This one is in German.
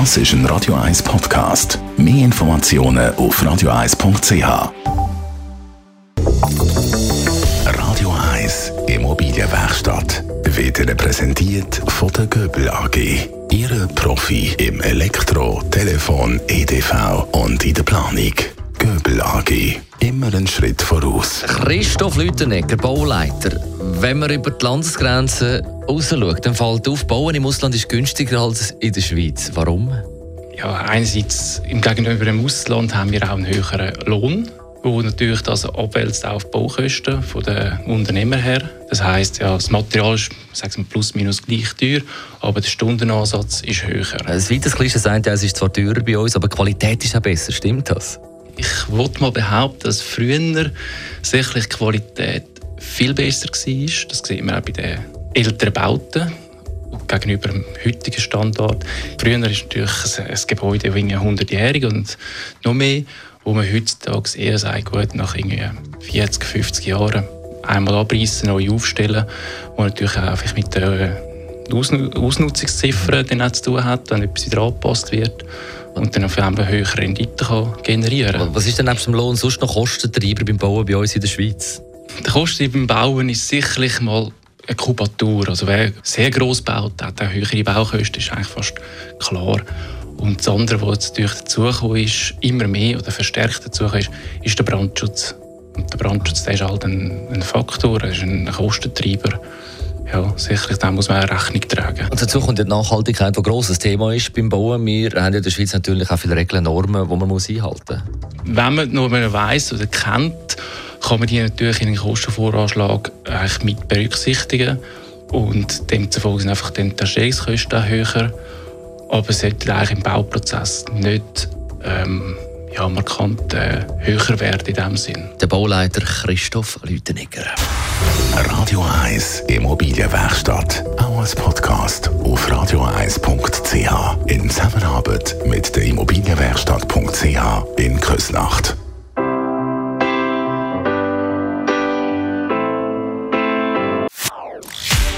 Das ist ein Radio 1 Podcast. Mehr Informationen auf radio1.ch. Radio 1 Immobilienwerkstatt wird Ihnen präsentiert von der Göbel AG. Ihre Profi im Elektro, Telefon, EDV und in der Planung. Göbel AG. Immer einen Schritt voraus. Christoph Lütenegger, Bauleiter. Wenn man über die Landesgrenzen rausschaut, dann fällt auf, Bauen im Ausland ist günstiger als in der Schweiz. Warum? Ja, einerseits im Gegenüber dem Ausland haben wir auch einen höheren Lohn, wo natürlich das abwälzt auf die Baukosten von den Unternehmer her. Das heißt, ja, das Material ist sagen wir, plus minus gleich teuer, aber der Stundenansatz ist höher. Ein zweites Klischee sagt ja, es ist zwar teurer bei uns, aber die Qualität ist auch besser. Stimmt das? Ich wollte mal behaupten, dass früher sicherlich die Qualität viel besser war. Das sieht man auch bei den älteren Bauten gegenüber dem heutigen Standort. Früher ist natürlich ein Gebäude 100-jährig und noch mehr, wo man heutzutage eher sagt, gut, nach 40, 50 Jahren einmal abreißen, neu aufstellen, wo natürlich auch mit der Ausnutzungsziffer dann auch zu tun hat, wenn etwas wieder angepasst wird und dann auf einmal höhere Rendite kann generieren kann. Was ist denn neben dem Lohn sonst noch Kostentreiber beim Bauen bei uns in der Schweiz? Der Kostentreiber beim Bauen ist sicherlich mal eine Kubatur. Also wer sehr gross baut, hat auch höhere Baukosten, ist eigentlich fast klar. Und das andere, was natürlich dazugekommen ist, immer mehr oder verstärkt dazugekommen ist, ist der Brandschutz. Und der Brandschutz der ist halt ein, ein Faktor, ist ein Kostentreiber. Ja, sicherlich, da muss man auch Rechnung tragen. Und dazu kommt die Nachhaltigkeit, die ein grosses Thema ist beim Bauen. Wir haben in der Schweiz natürlich auch viele Regeln, Normen, die man muss einhalten muss. Wenn man Normen weiss oder kennt, kann man die natürlich in den Kostenvoranschlag eigentlich mit berücksichtigen. Und demzufolge sind einfach die Erstellungskosten höher. Aber es sollte eigentlich im Bauprozess nicht ähm, ja, markant äh, höher werden in diesem Sinn. Der Bauleiter Christoph Lütenegger. Radio 1 Immobilienwerkstatt. Auch als Podcast auf radio1.ch. In Zusammenarbeit mit der Immobilienwerkstatt.ch in Küsnacht.